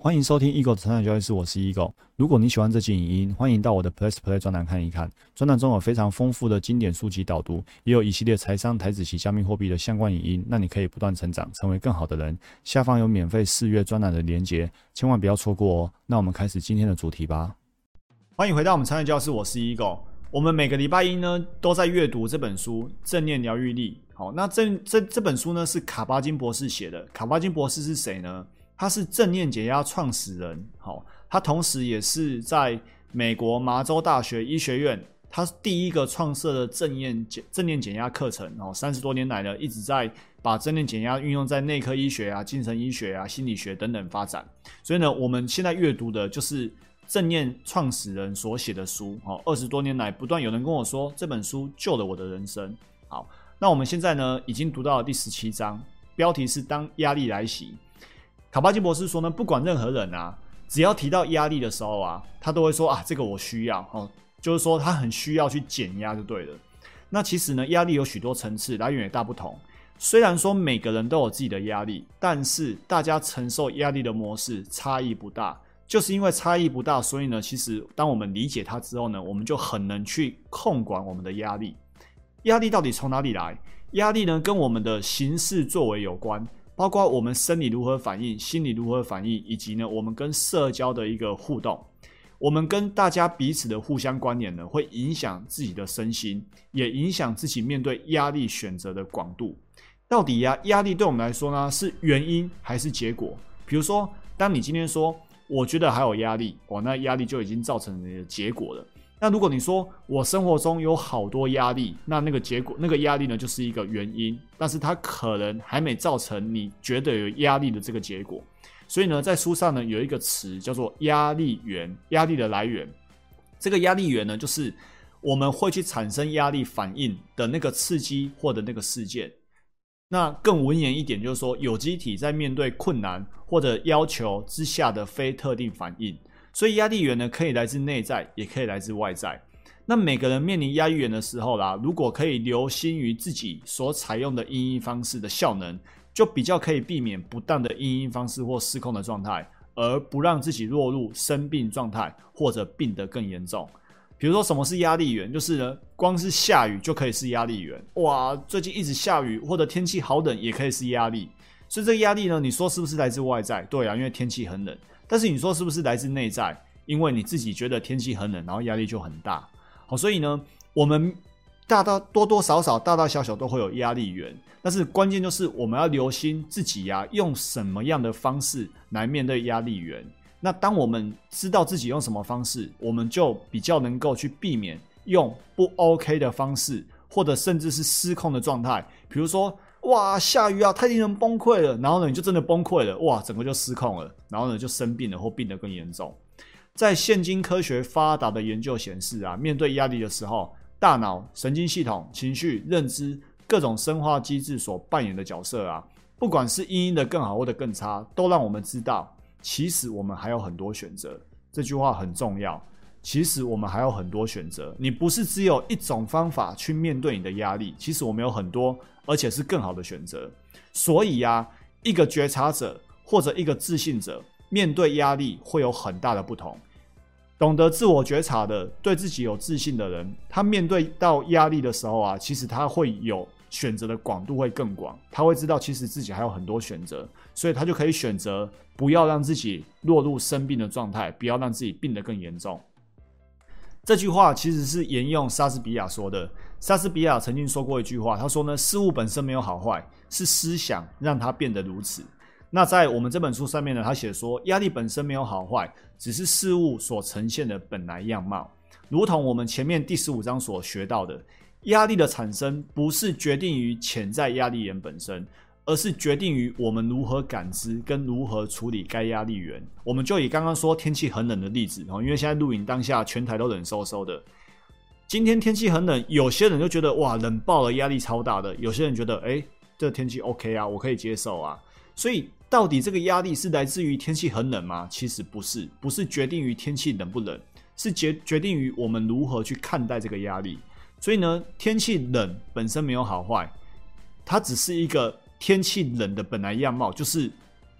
欢迎收听 Eagle 的成长交易室，我是 Eagle。如果你喜欢这期影音，欢迎到我的 Plus Play 专栏看一看。专栏中有非常丰富的经典书籍导读，也有一系列财商、台子及加密货币的相关影音，让你可以不断成长，成为更好的人。下方有免费试阅专栏的连结，千万不要错过哦。那我们开始今天的主题吧。欢迎回到我们成长教室，我是 Eagle。我们每个礼拜一呢，都在阅读这本书《正念疗愈力》。好，那这这这本书呢，是卡巴金博士写的。卡巴金博士是谁呢？他是正念减压创始人，好，他同时也是在美国麻州大学医学院，他是第一个创设的正念减正念减压课程，哦，三十多年来呢，一直在把正念减压运用在内科医学啊、精神医学啊、心理学等等发展。所以呢，我们现在阅读的就是正念创始人所写的书，哦，二十多年来不断有人跟我说这本书救了我的人生。好，那我们现在呢，已经读到了第十七章，标题是当压力来袭。卡巴金博士说呢，不管任何人啊，只要提到压力的时候啊，他都会说啊，这个我需要哦，就是说他很需要去减压就对了。那其实呢，压力有许多层次，来源也大不同。虽然说每个人都有自己的压力，但是大家承受压力的模式差异不大。就是因为差异不大，所以呢，其实当我们理解它之后呢，我们就很能去控管我们的压力。压力到底从哪里来？压力呢，跟我们的行事作为有关。包括我们生理如何反应，心理如何反应，以及呢，我们跟社交的一个互动，我们跟大家彼此的互相关联呢，会影响自己的身心，也影响自己面对压力选择的广度。到底呀，压力对我们来说呢，是原因还是结果？比如说，当你今天说，我觉得还有压力，哇，那压力就已经造成你的结果了。那如果你说我生活中有好多压力，那那个结果，那个压力呢，就是一个原因，但是它可能还没造成你觉得有压力的这个结果。所以呢，在书上呢有一个词叫做压力源，压力的来源。这个压力源呢，就是我们会去产生压力反应的那个刺激或者那个事件。那更文言一点，就是说有机体在面对困难或者要求之下的非特定反应。所以压力源呢，可以来自内在，也可以来自外在。那每个人面临压力源的时候啦，如果可以留心于自己所采用的应应方式的效能，就比较可以避免不当的应应方式或失控的状态，而不让自己落入生病状态或者病得更严重。比如说，什么是压力源？就是呢，光是下雨就可以是压力源。哇，最近一直下雨，或者天气好冷，也可以是压力。所以这个压力呢，你说是不是来自外在？对啊，因为天气很冷。但是你说是不是来自内在？因为你自己觉得天气很冷，然后压力就很大。好，所以呢，我们大大多多少少、大大小小都会有压力源。但是关键就是我们要留心自己呀，用什么样的方式来面对压力源。那当我们知道自己用什么方式，我们就比较能够去避免用不 OK 的方式，或者甚至是失控的状态。比如说。哇，下雨啊，太令人崩溃了。然后呢，你就真的崩溃了，哇，整个就失控了。然后呢，就生病了，或病得更严重。在现今科学发达的研究显示啊，面对压力的时候，大脑、神经系统、情绪、认知各种生化机制所扮演的角色啊，不管是阴阴的更好或者更差，都让我们知道，其实我们还有很多选择。这句话很重要。其实我们还有很多选择，你不是只有一种方法去面对你的压力。其实我们有很多，而且是更好的选择。所以呀，一个觉察者或者一个自信者面对压力会有很大的不同。懂得自我觉察的、对自己有自信的人，他面对到压力的时候啊，其实他会有选择的广度会更广。他会知道其实自己还有很多选择，所以他就可以选择不要让自己落入生病的状态，不要让自己病得更严重。这句话其实是沿用莎士比亚说的。莎士比亚曾经说过一句话，他说呢：“事物本身没有好坏，是思想让它变得如此。”那在我们这本书上面呢，他写说，压力本身没有好坏，只是事物所呈现的本来样貌。如同我们前面第十五章所学到的，压力的产生不是决定于潜在压力源本身。而是决定于我们如何感知跟如何处理该压力源。我们就以刚刚说天气很冷的例子哦，因为现在录影当下全台都冷飕飕的。今天天气很冷，有些人就觉得哇冷爆了，压力超大的；有些人觉得哎，这天气 OK 啊，我可以接受啊。所以到底这个压力是来自于天气很冷吗？其实不是，不是决定于天气冷不冷，是决决定于我们如何去看待这个压力。所以呢，天气冷本身没有好坏，它只是一个。天气冷的本来样貌就是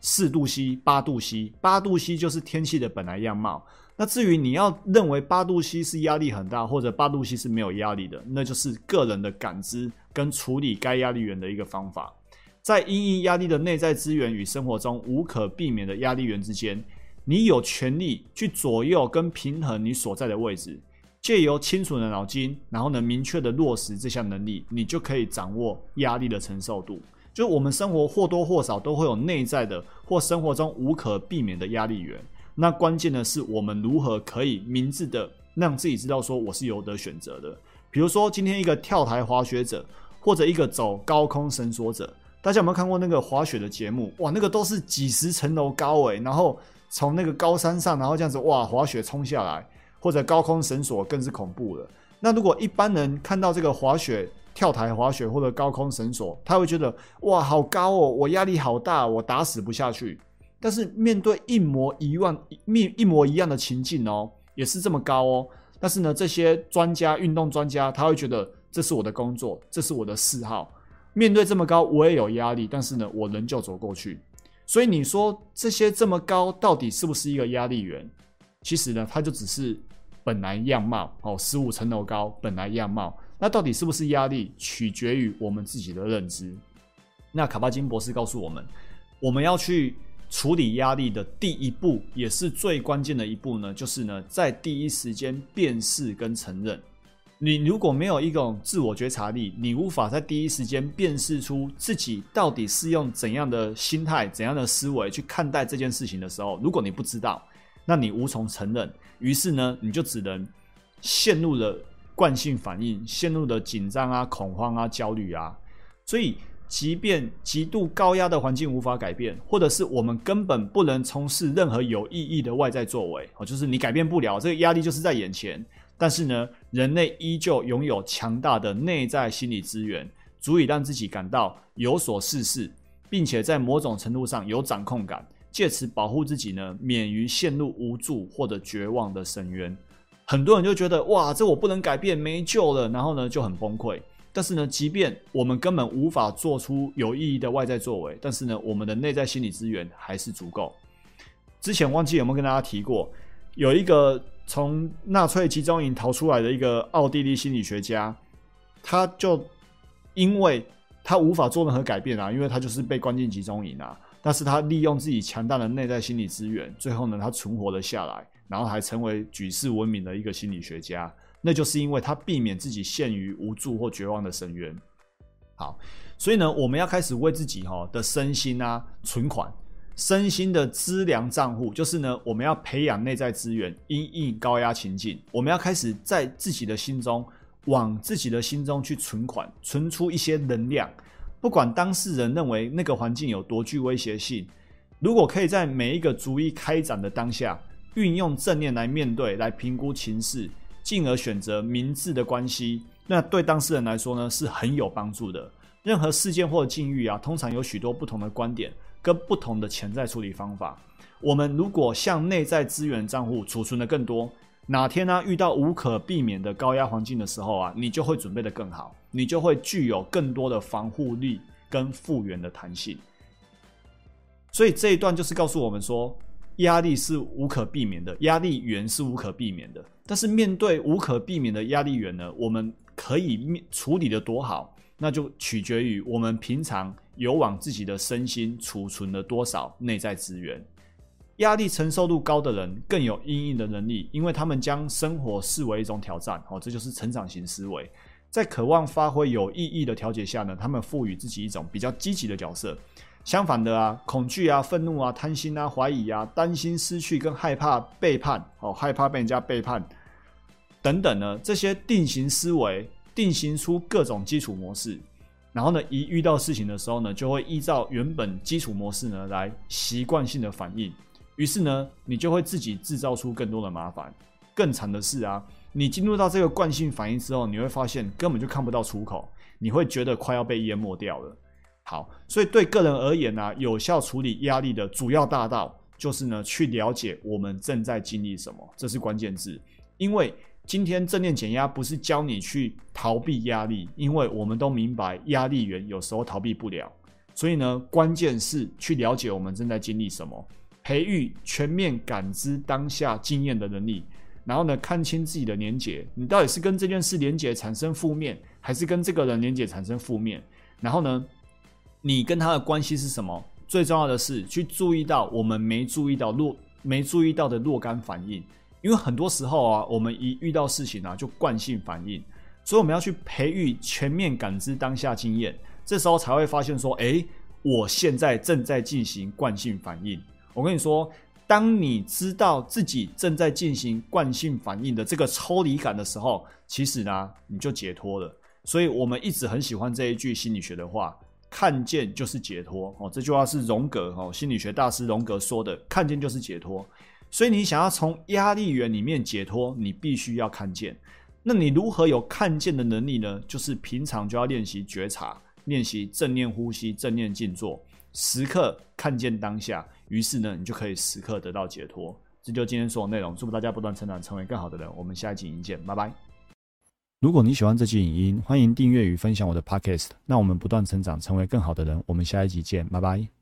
四度 C、八度 C，八度 C 就是天气的本来样貌。那至于你要认为八度 C 是压力很大，或者八度 C 是没有压力的，那就是个人的感知跟处理该压力源的一个方法。在因应压力的内在资源与生活中无可避免的压力源之间，你有权利去左右跟平衡你所在的位置。借由清楚的脑筋，然后呢，明确的落实这项能力，你就可以掌握压力的承受度。就是我们生活或多或少都会有内在的或生活中无可避免的压力源。那关键的是我们如何可以明智的让自己知道说我是有得选择的。比如说今天一个跳台滑雪者，或者一个走高空绳索者，大家有没有看过那个滑雪的节目？哇，那个都是几十层楼高诶，然后从那个高山上，然后这样子哇滑雪冲下来。或者高空绳索更是恐怖了。那如果一般人看到这个滑雪、跳台滑雪或者高空绳索，他会觉得哇，好高哦，我压力好大，我打死不下去。但是面对一模一样、面一模一样的情境哦，也是这么高哦。但是呢，这些专家、运动专家，他会觉得这是我的工作，这是我的嗜好。面对这么高，我也有压力，但是呢，我仍旧走过去。所以你说这些这么高，到底是不是一个压力源？其实呢，它就只是。本来样貌哦，十五层楼高，本来样貌，那到底是不是压力，取决于我们自己的认知。那卡巴金博士告诉我们，我们要去处理压力的第一步，也是最关键的一步呢，就是呢，在第一时间辨识跟承认。你如果没有一种自我觉察力，你无法在第一时间辨识出自己到底是用怎样的心态、怎样的思维去看待这件事情的时候，如果你不知道。那你无从承认，于是呢，你就只能陷入了惯性反应，陷入了紧张啊、恐慌啊、焦虑啊。所以，即便极度高压的环境无法改变，或者是我们根本不能从事任何有意义的外在作为，哦，就是你改变不了这个压力，就是在眼前。但是呢，人类依旧拥有强大的内在心理资源，足以让自己感到有所事事，并且在某种程度上有掌控感。借此保护自己呢，免于陷入无助或者绝望的深渊。很多人就觉得哇，这我不能改变，没救了，然后呢就很崩溃。但是呢，即便我们根本无法做出有意义的外在作为，但是呢，我们的内在心理资源还是足够。之前忘记有没有跟大家提过，有一个从纳粹集中营逃出来的一个奥地利心理学家，他就因为他无法做任何改变啊，因为他就是被关进集中营啊。但是他利用自己强大的内在心理资源，最后呢，他存活了下来，然后还成为举世闻名的一个心理学家。那就是因为他避免自己陷于无助或绝望的深渊。好，所以呢，我们要开始为自己哈的身心啊存款，身心的资粮账户，就是呢，我们要培养内在资源，因应高压情境，我们要开始在自己的心中，往自己的心中去存款，存出一些能量。不管当事人认为那个环境有多具威胁性，如果可以在每一个逐一开展的当下，运用正念来面对、来评估情势，进而选择明智的关系，那对当事人来说呢是很有帮助的。任何事件或境遇啊，通常有许多不同的观点跟不同的潜在处理方法。我们如果向内在资源账户储存的更多。哪天呢？遇到无可避免的高压环境的时候啊，你就会准备的更好，你就会具有更多的防护力跟复原的弹性。所以这一段就是告诉我们说，压力是无可避免的，压力源是无可避免的。但是面对无可避免的压力源呢，我们可以处理的多好，那就取决于我们平常有往自己的身心储存了多少内在资源。压力承受度高的人更有阴影的能力，因为他们将生活视为一种挑战。哦，这就是成长型思维。在渴望发挥有意义的调节下呢，他们赋予自己一种比较积极的角色。相反的啊，恐惧啊、愤怒啊、贪心啊、怀疑啊、担心失去跟害怕背叛，哦，害怕被人家背叛等等呢，这些定型思维定型出各种基础模式。然后呢，一遇到事情的时候呢，就会依照原本基础模式呢来习惯性的反应。于是呢，你就会自己制造出更多的麻烦。更惨的是啊，你进入到这个惯性反应之后，你会发现根本就看不到出口，你会觉得快要被淹没掉了。好，所以对个人而言呢，有效处理压力的主要大道就是呢，去了解我们正在经历什么，这是关键字。因为今天正念减压不是教你去逃避压力，因为我们都明白压力源有时候逃避不了。所以呢，关键是去了解我们正在经历什么，培育全面感知当下经验的能力。然后呢，看清自己的连结，你到底是跟这件事连结产生负面，还是跟这个人连结产生负面？然后呢，你跟他的关系是什么？最重要的是去注意到我们没注意到若没注意到的若干反应，因为很多时候啊，我们一遇到事情啊，就惯性反应，所以我们要去培育全面感知当下经验，这时候才会发现说，哎，我现在正在进行惯性反应。我跟你说。当你知道自己正在进行惯性反应的这个抽离感的时候，其实呢，你就解脱了。所以我们一直很喜欢这一句心理学的话：“看见就是解脱。”哦，这句话是荣格哦，心理学大师荣格说的：“看见就是解脱。”所以你想要从压力源里面解脱，你必须要看见。那你如何有看见的能力呢？就是平常就要练习觉察，练习正念呼吸、正念静坐，时刻看见当下。于是呢，你就可以时刻得到解脱。这就今天所有内容，祝福大家不断成长，成为更好的人。我们下一集影见，拜拜。如果你喜欢这期影音，欢迎订阅与分享我的 Podcast。那我们不断成长，成为更好的人。我们下一集见，拜拜。